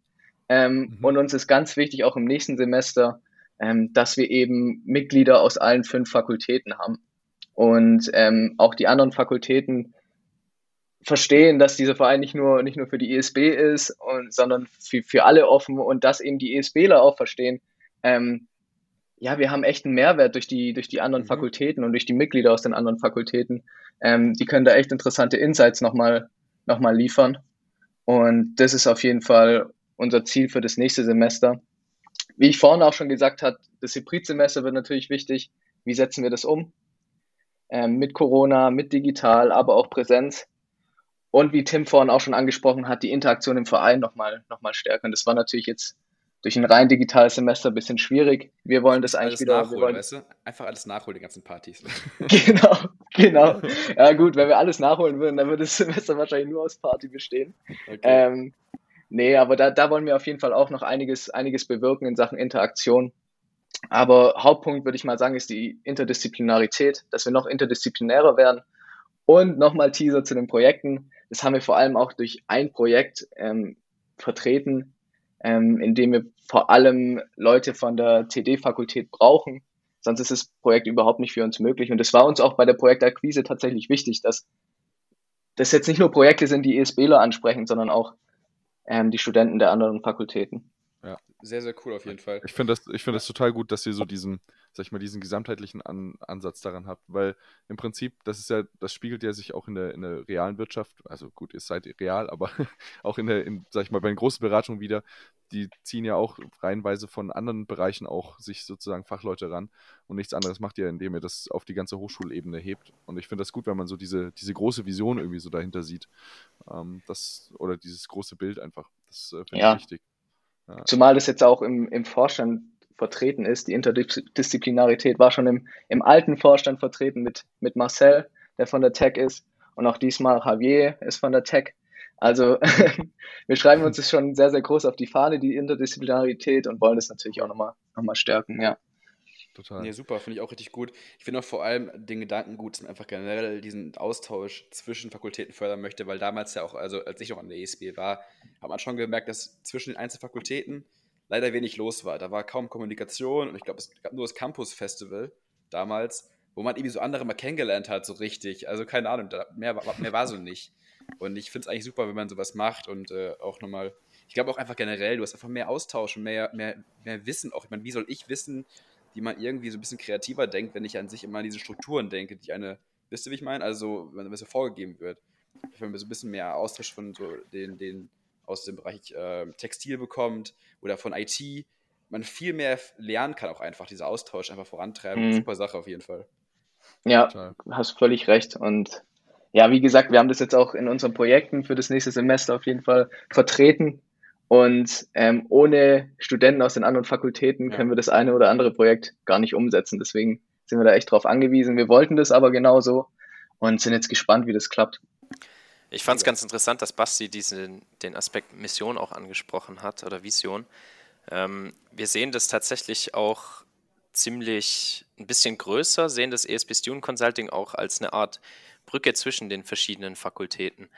Ähm, mhm. Und uns ist ganz wichtig, auch im nächsten Semester ähm, dass wir eben Mitglieder aus allen fünf Fakultäten haben. Und ähm, auch die anderen Fakultäten verstehen, dass dieser Verein nicht nur, nicht nur für die ESB ist, und, sondern für, für alle offen und dass eben die ESBler auch verstehen, ähm, ja, wir haben echt einen Mehrwert durch die, durch die anderen mhm. Fakultäten und durch die Mitglieder aus den anderen Fakultäten. Ähm, die können da echt interessante Insights nochmal noch mal liefern. Und das ist auf jeden Fall unser Ziel für das nächste Semester. Wie ich vorhin auch schon gesagt habe, das Hybridsemester wird natürlich wichtig. Wie setzen wir das um? Ähm, mit Corona, mit digital, aber auch Präsenz. Und wie Tim vorhin auch schon angesprochen hat, die Interaktion im Verein nochmal noch mal stärken. Das war natürlich jetzt durch ein rein digitales Semester ein bisschen schwierig. Wir wollen das eigentlich wieder. Nachholen, wollen, weißt du? Einfach alles nachholen, die ganzen Partys. <laughs> <laughs> genau, genau. Ja, gut, wenn wir alles nachholen würden, dann würde das Semester wahrscheinlich nur aus Party bestehen. Okay. Ähm, nee, aber da, da wollen wir auf jeden Fall auch noch einiges, einiges bewirken in Sachen Interaktion. Aber Hauptpunkt, würde ich mal sagen, ist die Interdisziplinarität, dass wir noch interdisziplinärer werden. Und nochmal Teaser zu den Projekten. Das haben wir vor allem auch durch ein Projekt ähm, vertreten, ähm, indem wir vor allem Leute von der TD-Fakultät brauchen. Sonst ist das Projekt überhaupt nicht für uns möglich. Und es war uns auch bei der Projektakquise tatsächlich wichtig, dass das jetzt nicht nur Projekte sind, die ESBler ansprechen, sondern auch ähm, die Studenten der anderen Fakultäten. Sehr, sehr cool auf jeden Fall. Ich finde das, find das total gut, dass ihr so diesen, sag ich mal, diesen gesamtheitlichen An Ansatz daran habt, weil im Prinzip, das ist ja, das spiegelt ja sich auch in der, in der realen Wirtschaft, also gut, ihr seid real, aber <laughs> auch in der, in, sag ich mal, bei den großen Beratungen wieder, die ziehen ja auch reihenweise von anderen Bereichen auch sich sozusagen Fachleute ran und nichts anderes macht ihr, indem ihr das auf die ganze Hochschulebene hebt. Und ich finde das gut, wenn man so diese, diese große Vision irgendwie so dahinter sieht. Ähm, das, oder dieses große Bild einfach. Das äh, finde ja. ich wichtig. Ja. Zumal das jetzt auch im, im Vorstand vertreten ist. Die Interdisziplinarität war schon im, im alten Vorstand vertreten mit, mit Marcel, der von der Tech ist. Und auch diesmal Javier ist von der Tech. Also <laughs> wir schreiben uns das schon sehr, sehr groß auf die Fahne, die Interdisziplinarität und wollen das natürlich auch nochmal noch mal stärken, ja. Total. Nee, super, finde ich auch richtig gut. Ich finde auch vor allem den Gedanken gut, dass man einfach generell diesen Austausch zwischen Fakultäten fördern möchte, weil damals ja auch, also als ich noch an der ESB war, hat man schon gemerkt, dass zwischen den Einzelfakultäten leider wenig los war. Da war kaum Kommunikation und ich glaube, es gab nur das Campus Festival damals, wo man irgendwie so andere mal kennengelernt hat, so richtig. Also keine Ahnung, mehr, mehr war so nicht. Und ich finde es eigentlich super, wenn man sowas macht und äh, auch nochmal, ich glaube auch einfach generell, du hast einfach mehr Austausch und mehr, mehr, mehr Wissen auch. Ich meine, wie soll ich wissen, wie man irgendwie so ein bisschen kreativer denkt, wenn ich an sich immer an diese Strukturen denke, die eine, wisst ihr, wie ich meine? Also, wenn es so vorgegeben wird. Wenn man so ein bisschen mehr Austausch von so den, den aus dem Bereich äh, Textil bekommt oder von IT, man viel mehr lernen kann, auch einfach dieser Austausch einfach vorantreiben. Mhm. Super Sache auf jeden Fall. Ja, Total. hast völlig recht. Und ja, wie gesagt, wir haben das jetzt auch in unseren Projekten für das nächste Semester auf jeden Fall vertreten. Und ähm, ohne Studenten aus den anderen Fakultäten ja. können wir das eine oder andere Projekt gar nicht umsetzen. Deswegen sind wir da echt drauf angewiesen. Wir wollten das aber genauso und sind jetzt gespannt, wie das klappt. Ich fand es ganz interessant, dass Basti diesen, den Aspekt Mission auch angesprochen hat oder Vision. Ähm, wir sehen das tatsächlich auch ziemlich ein bisschen größer, sehen das ESP Student Consulting auch als eine Art Brücke zwischen den verschiedenen Fakultäten,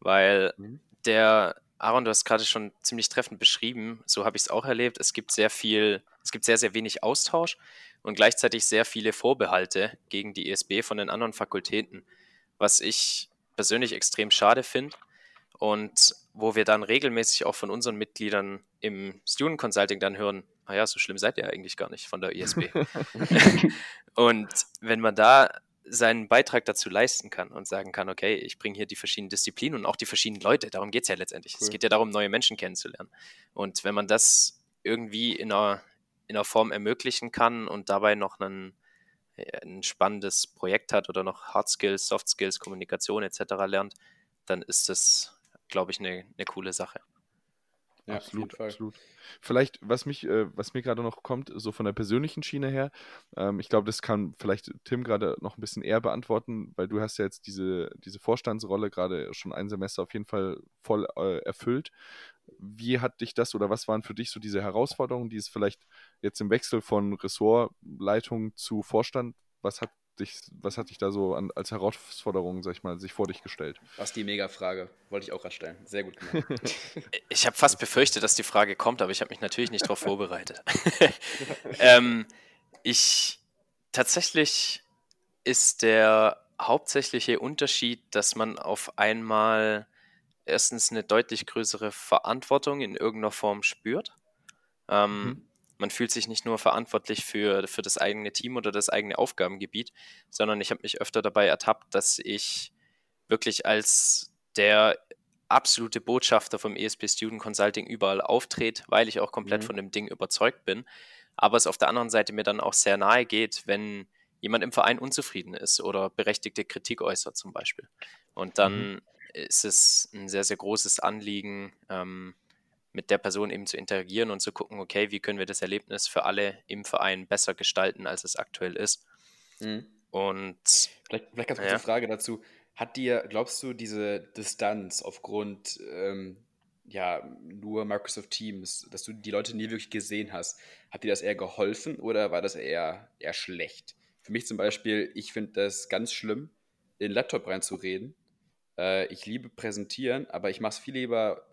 weil mhm. der Aaron, du hast gerade schon ziemlich treffend beschrieben, so habe ich es auch erlebt. Es gibt sehr viel, es gibt sehr, sehr wenig Austausch und gleichzeitig sehr viele Vorbehalte gegen die ESB von den anderen Fakultäten, was ich persönlich extrem schade finde und wo wir dann regelmäßig auch von unseren Mitgliedern im Student Consulting dann hören, naja, so schlimm seid ihr eigentlich gar nicht von der ESB. <laughs> <laughs> und wenn man da seinen Beitrag dazu leisten kann und sagen kann, okay, ich bringe hier die verschiedenen Disziplinen und auch die verschiedenen Leute. Darum geht es ja letztendlich. Cool. Es geht ja darum, neue Menschen kennenzulernen. Und wenn man das irgendwie in einer, in einer Form ermöglichen kann und dabei noch einen, ein spannendes Projekt hat oder noch Hard Skills, Soft Skills, Kommunikation etc. lernt, dann ist das, glaube ich, eine, eine coole Sache. Ja, absolut, absolut. Vielleicht, was mich, äh, was mir gerade noch kommt, so von der persönlichen Schiene her, ähm, ich glaube, das kann vielleicht Tim gerade noch ein bisschen eher beantworten, weil du hast ja jetzt diese, diese Vorstandsrolle gerade schon ein Semester auf jeden Fall voll äh, erfüllt. Wie hat dich das oder was waren für dich so diese Herausforderungen, die es vielleicht jetzt im Wechsel von Ressortleitung zu Vorstand, was hat dich, was hat dich da so an, als Herausforderung, sag ich mal, sich vor dich gestellt? Was die Mega-Frage, wollte ich auch gerade stellen. Sehr gut gemacht. <laughs> ich habe fast befürchtet, dass die Frage kommt, aber ich habe mich natürlich nicht darauf vorbereitet. <laughs> ähm, ich tatsächlich ist der hauptsächliche Unterschied, dass man auf einmal erstens eine deutlich größere Verantwortung in irgendeiner Form spürt. Ähm, mhm. Man fühlt sich nicht nur verantwortlich für, für das eigene Team oder das eigene Aufgabengebiet, sondern ich habe mich öfter dabei ertappt, dass ich wirklich als der absolute Botschafter vom ESP Student Consulting überall auftrete, weil ich auch komplett mhm. von dem Ding überzeugt bin. Aber es auf der anderen Seite mir dann auch sehr nahe geht, wenn jemand im Verein unzufrieden ist oder berechtigte Kritik äußert zum Beispiel. Und dann mhm. ist es ein sehr, sehr großes Anliegen, ähm, mit der Person eben zu interagieren und zu gucken, okay, wie können wir das Erlebnis für alle im Verein besser gestalten, als es aktuell ist. Mhm. Und vielleicht, vielleicht ganz kurz ja. eine Frage dazu. Hat dir, glaubst du, diese Distanz aufgrund ähm, ja, nur Microsoft Teams, dass du die Leute nie wirklich gesehen hast, hat dir das eher geholfen oder war das eher, eher schlecht? Für mich zum Beispiel, ich finde das ganz schlimm, in den Laptop reinzureden. Äh, ich liebe präsentieren, aber ich mache es viel lieber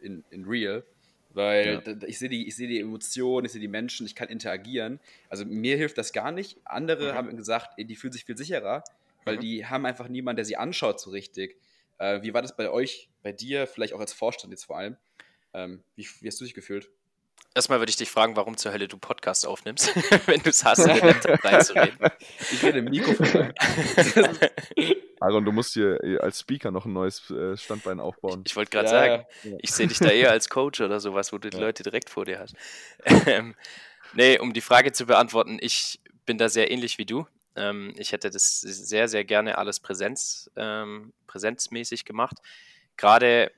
in, in Real, weil ja. ich sehe die, seh die Emotionen, ich sehe die Menschen, ich kann interagieren. Also mir hilft das gar nicht. Andere mhm. haben gesagt, die fühlen sich viel sicherer, weil mhm. die haben einfach niemanden, der sie anschaut so richtig. Äh, wie war das bei euch, bei dir, vielleicht auch als Vorstand jetzt vor allem? Ähm, wie, wie hast du dich gefühlt? Erstmal würde ich dich fragen, warum zur Hölle du Podcast aufnimmst, <laughs> wenn du es hast, mit Laptop reinzureden. Ich rede im Mikrofon. <laughs> Aaron, du musst hier äh, als Speaker noch ein neues äh, Standbein aufbauen. Ich wollte gerade ja, sagen, ja. ich sehe dich da eher <laughs> als Coach oder sowas, wo du die ja. Leute direkt vor dir hast. Ähm, nee, um die Frage zu beantworten, ich bin da sehr ähnlich wie du. Ähm, ich hätte das sehr, sehr gerne alles Präsenz, ähm, präsenzmäßig gemacht. Gerade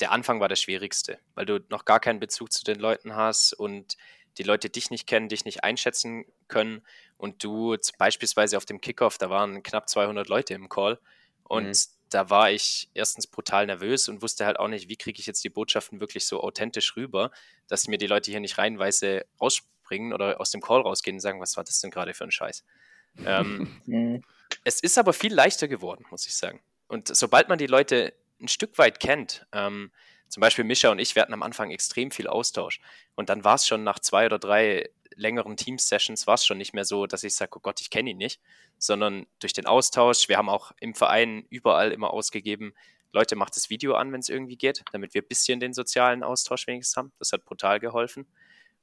der Anfang war der schwierigste, weil du noch gar keinen Bezug zu den Leuten hast und die Leute dich nicht kennen, dich nicht einschätzen können und du beispielsweise auf dem Kickoff, da waren knapp 200 Leute im Call und mhm. da war ich erstens brutal nervös und wusste halt auch nicht, wie kriege ich jetzt die Botschaften wirklich so authentisch rüber, dass mir die Leute hier nicht reinweise rausspringen oder aus dem Call rausgehen und sagen, was war das denn gerade für ein Scheiß. ähm, <laughs> mhm. Es ist aber viel leichter geworden, muss ich sagen. Und sobald man die Leute ein Stück weit kennt, ähm, zum Beispiel Mischa und ich, wir hatten am Anfang extrem viel Austausch. Und dann war es schon nach zwei oder drei längeren Team-Sessions, war es schon nicht mehr so, dass ich sage, oh Gott, ich kenne ihn nicht, sondern durch den Austausch, wir haben auch im Verein überall immer ausgegeben, Leute, macht das Video an, wenn es irgendwie geht, damit wir ein bisschen den sozialen Austausch wenigstens haben. Das hat brutal geholfen.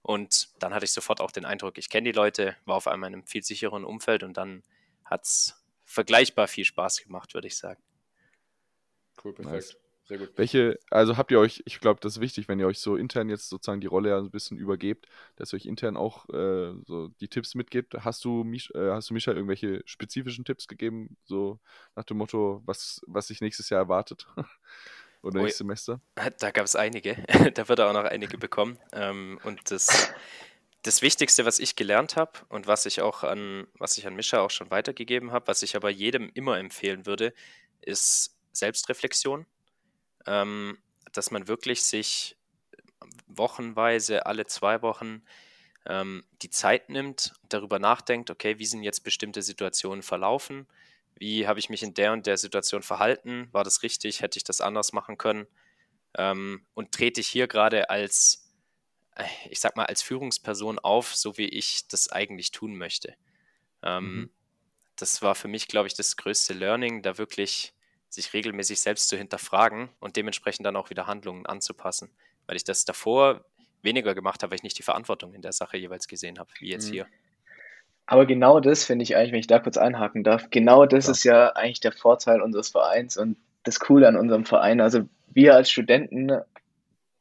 Und dann hatte ich sofort auch den Eindruck, ich kenne die Leute, war auf einmal in einem viel sicheren Umfeld und dann hat es vergleichbar viel Spaß gemacht, würde ich sagen. Cool, perfekt. Nice. Sehr gut. Welche, also habt ihr euch, ich glaube, das ist wichtig, wenn ihr euch so intern jetzt sozusagen die Rolle ja ein bisschen übergebt, dass ihr euch intern auch äh, so die Tipps mitgebt. Hast du, Mich, äh, hast du Micha irgendwelche spezifischen Tipps gegeben, so nach dem Motto, was, was sich nächstes Jahr erwartet? <laughs> Oder nächstes Semester? Da gab es einige. <laughs> da wird er auch noch einige bekommen. Ähm, und das, das Wichtigste, was ich gelernt habe und was ich auch an, was ich an Mischa auch schon weitergegeben habe, was ich aber jedem immer empfehlen würde, ist Selbstreflexion, ähm, dass man wirklich sich wochenweise, alle zwei Wochen ähm, die Zeit nimmt, darüber nachdenkt, okay, wie sind jetzt bestimmte Situationen verlaufen, wie habe ich mich in der und der Situation verhalten, war das richtig, hätte ich das anders machen können ähm, und trete ich hier gerade als, äh, ich sag mal, als Führungsperson auf, so wie ich das eigentlich tun möchte. Ähm, mhm. Das war für mich, glaube ich, das größte Learning, da wirklich sich regelmäßig selbst zu hinterfragen und dementsprechend dann auch wieder Handlungen anzupassen. Weil ich das davor weniger gemacht habe, weil ich nicht die Verantwortung in der Sache jeweils gesehen habe, wie jetzt mhm. hier. Aber genau das finde ich eigentlich, wenn ich da kurz einhaken darf, genau das ja. ist ja eigentlich der Vorteil unseres Vereins und das Coole an unserem Verein. Also wir als Studenten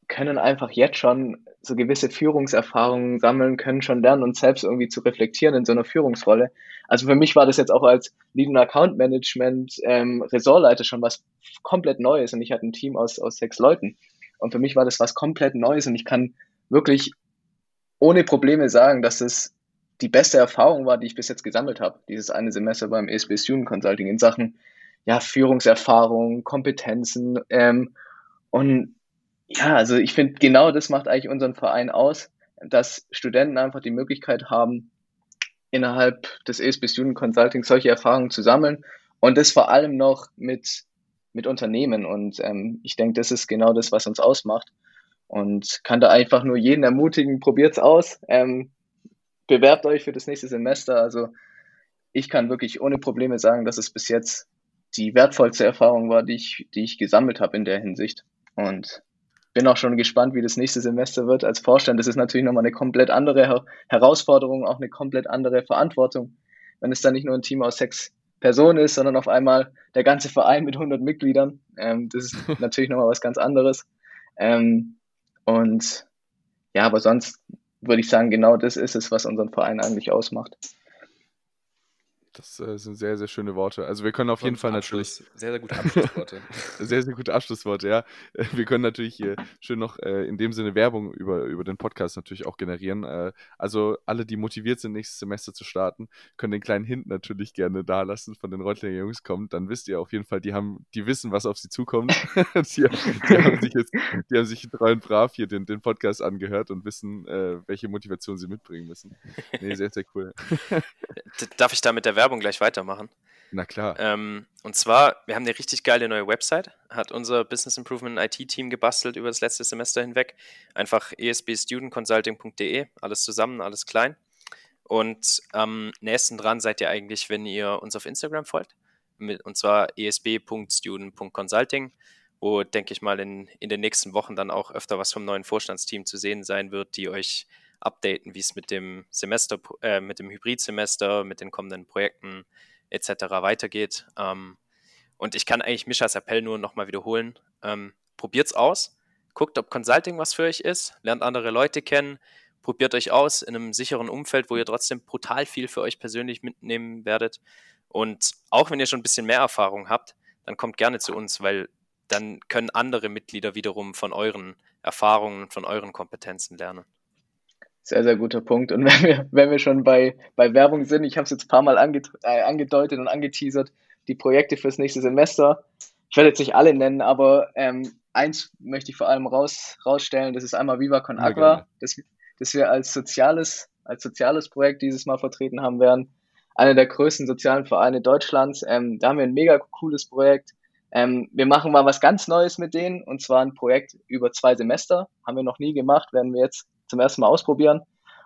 können einfach jetzt schon so gewisse Führungserfahrungen sammeln, können schon lernen, uns selbst irgendwie zu reflektieren in so einer Führungsrolle. Also für mich war das jetzt auch als Lead und Account Management ähm, Ressortleiter schon was komplett Neues und ich hatte ein Team aus, aus sechs Leuten. Und für mich war das was komplett Neues und ich kann wirklich ohne Probleme sagen, dass es die beste Erfahrung war, die ich bis jetzt gesammelt habe, dieses eine Semester beim ESB Student Consulting in Sachen ja, Führungserfahrung, Kompetenzen ähm, und ja, also ich finde, genau das macht eigentlich unseren Verein aus, dass Studenten einfach die Möglichkeit haben, innerhalb des ESB Student Consulting solche Erfahrungen zu sammeln und das vor allem noch mit, mit Unternehmen. Und ähm, ich denke, das ist genau das, was uns ausmacht. Und kann da einfach nur jeden ermutigen, probiert es aus. Ähm, bewerbt euch für das nächste Semester. Also ich kann wirklich ohne Probleme sagen, dass es bis jetzt die wertvollste Erfahrung war, die ich, die ich gesammelt habe in der Hinsicht. Und bin auch schon gespannt, wie das nächste Semester wird als Vorstand. Das ist natürlich nochmal eine komplett andere Her Herausforderung, auch eine komplett andere Verantwortung, wenn es dann nicht nur ein Team aus sechs Personen ist, sondern auf einmal der ganze Verein mit 100 Mitgliedern. Ähm, das ist <laughs> natürlich nochmal was ganz anderes. Ähm, und ja, aber sonst würde ich sagen, genau das ist es, was unseren Verein eigentlich ausmacht. Das äh, sind sehr, sehr schöne Worte. Also wir können auf jeden Fall Abschluss. natürlich. Sehr, sehr gute Abschlussworte. <laughs> sehr, sehr gute Abschlussworte, ja. Wir können natürlich hier schön noch äh, in dem Sinne Werbung über, über den Podcast natürlich auch generieren. Äh, also alle, die motiviert sind, nächstes Semester zu starten, können den kleinen Hint natürlich gerne da lassen, von den Reutlinger Jungs kommt. Dann wisst ihr auf jeden Fall, die haben, die wissen, was auf sie zukommt. <laughs> die, die, haben sich jetzt, die haben sich treu und brav hier den, den Podcast angehört und wissen, äh, welche Motivation sie mitbringen müssen. Nee, sehr, sehr cool. Darf ich da mit der Werbung Werbung gleich weitermachen. Na klar. Ähm, und zwar, wir haben eine richtig geile neue Website, hat unser Business Improvement IT-Team gebastelt über das letzte Semester hinweg. Einfach esbstudentconsulting.de, alles zusammen, alles klein. Und am nächsten dran seid ihr eigentlich, wenn ihr uns auf Instagram folgt. Mit, und zwar esb.student.consulting, wo, denke ich mal, in, in den nächsten Wochen dann auch öfter was vom neuen Vorstandsteam zu sehen sein wird, die euch updaten, wie es mit dem Semester, äh, mit dem Hybridsemester, mit den kommenden Projekten etc. weitergeht. Ähm, und ich kann eigentlich Mischas Appell nur nochmal wiederholen. Ähm, probiert's aus, guckt, ob Consulting was für euch ist, lernt andere Leute kennen, probiert euch aus in einem sicheren Umfeld, wo ihr trotzdem brutal viel für euch persönlich mitnehmen werdet. Und auch wenn ihr schon ein bisschen mehr Erfahrung habt, dann kommt gerne zu uns, weil dann können andere Mitglieder wiederum von euren Erfahrungen, von euren Kompetenzen lernen. Sehr, sehr guter Punkt. Und <laughs> wenn wir, wenn wir schon bei, bei Werbung sind, ich habe es jetzt ein paar Mal ange, äh, angedeutet und angeteasert, die Projekte fürs nächste Semester. Ich werde jetzt nicht alle nennen, aber ähm, eins möchte ich vor allem raus, rausstellen, das ist einmal Viva Con Agua, das, das wir als soziales, als soziales Projekt dieses Mal vertreten haben werden. Einer der größten sozialen Vereine Deutschlands. Ähm, da haben wir ein mega cooles Projekt. Ähm, wir machen mal was ganz Neues mit denen, und zwar ein Projekt über zwei Semester. Haben wir noch nie gemacht, werden wir jetzt zum ersten Mal ausprobieren.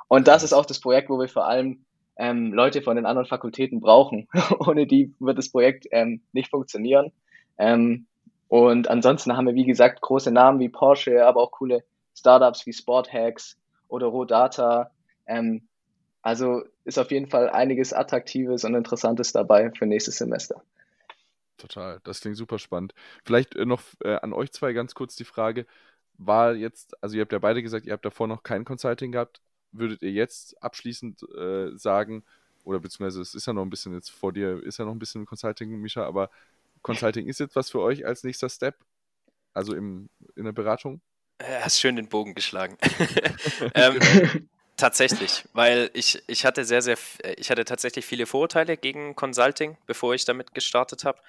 Und das ist auch das Projekt, wo wir vor allem ähm, Leute von den anderen Fakultäten brauchen. <laughs> Ohne die wird das Projekt ähm, nicht funktionieren. Ähm, und ansonsten haben wir, wie gesagt, große Namen wie Porsche, aber auch coole Startups wie Sporthacks oder Rodata. Ähm, also ist auf jeden Fall einiges Attraktives und Interessantes dabei für nächstes Semester. Total, das klingt super spannend. Vielleicht äh, noch äh, an euch zwei ganz kurz die Frage, war jetzt, also ihr habt ja beide gesagt, ihr habt davor noch kein Consulting gehabt. Würdet ihr jetzt abschließend äh, sagen, oder beziehungsweise es ist ja noch ein bisschen jetzt vor dir, ist ja noch ein bisschen Consulting, Misha, aber Consulting ist jetzt was für euch als nächster Step? Also im, in der Beratung? Er hast schön den Bogen geschlagen. <laughs> <laughs> ähm, tatsächlich, weil ich, ich hatte sehr, sehr, ich hatte tatsächlich viele Vorurteile gegen Consulting, bevor ich damit gestartet habe.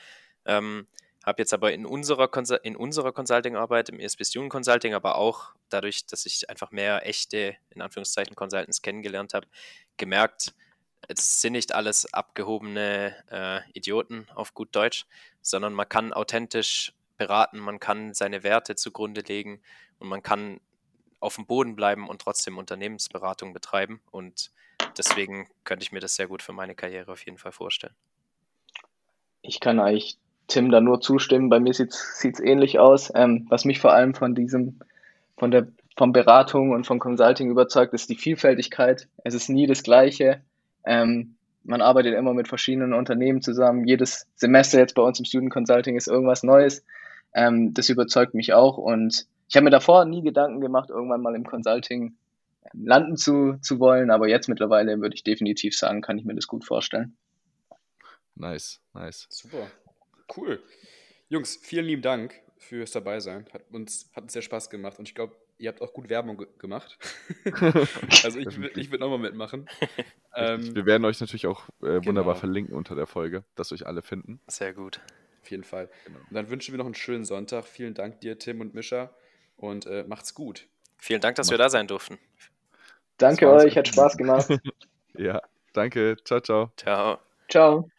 Ähm, habe jetzt aber in unserer, in unserer Consulting-Arbeit, im ESP Student Consulting, aber auch dadurch, dass ich einfach mehr echte, in Anführungszeichen, Consultants kennengelernt habe, gemerkt, es sind nicht alles abgehobene äh, Idioten auf gut Deutsch, sondern man kann authentisch beraten, man kann seine Werte zugrunde legen und man kann auf dem Boden bleiben und trotzdem Unternehmensberatung betreiben. Und deswegen könnte ich mir das sehr gut für meine Karriere auf jeden Fall vorstellen. Ich kann eigentlich Tim da nur zustimmen. Bei mir sieht es ähnlich aus. Ähm, was mich vor allem von diesem, von der von Beratung und von Consulting überzeugt, ist die Vielfältigkeit. Es ist nie das Gleiche. Ähm, man arbeitet immer mit verschiedenen Unternehmen zusammen. Jedes Semester jetzt bei uns im Student Consulting ist irgendwas Neues. Ähm, das überzeugt mich auch. Und ich habe mir davor nie Gedanken gemacht, irgendwann mal im Consulting ähm, landen zu, zu wollen. Aber jetzt mittlerweile würde ich definitiv sagen, kann ich mir das gut vorstellen. Nice, nice. Super. Cool. Jungs, vielen lieben Dank fürs Dabeisein. Hat uns, hat uns sehr Spaß gemacht und ich glaube, ihr habt auch gut Werbung ge gemacht. <laughs> also ich, ich würde nochmal mitmachen. <laughs> Ähm, Wir werden euch natürlich auch äh, wunderbar genau. verlinken unter der Folge, dass euch alle finden. Sehr gut. Auf jeden Fall. Genau. Und dann wünschen wir noch einen schönen Sonntag. Vielen Dank dir, Tim und Mischa. Und äh, macht's gut. Vielen Dank, dass Macht's wir da sein durften. Danke euch, hat Spaß gemacht. <laughs> ja. Danke. Ciao, ciao. Ciao. Ciao.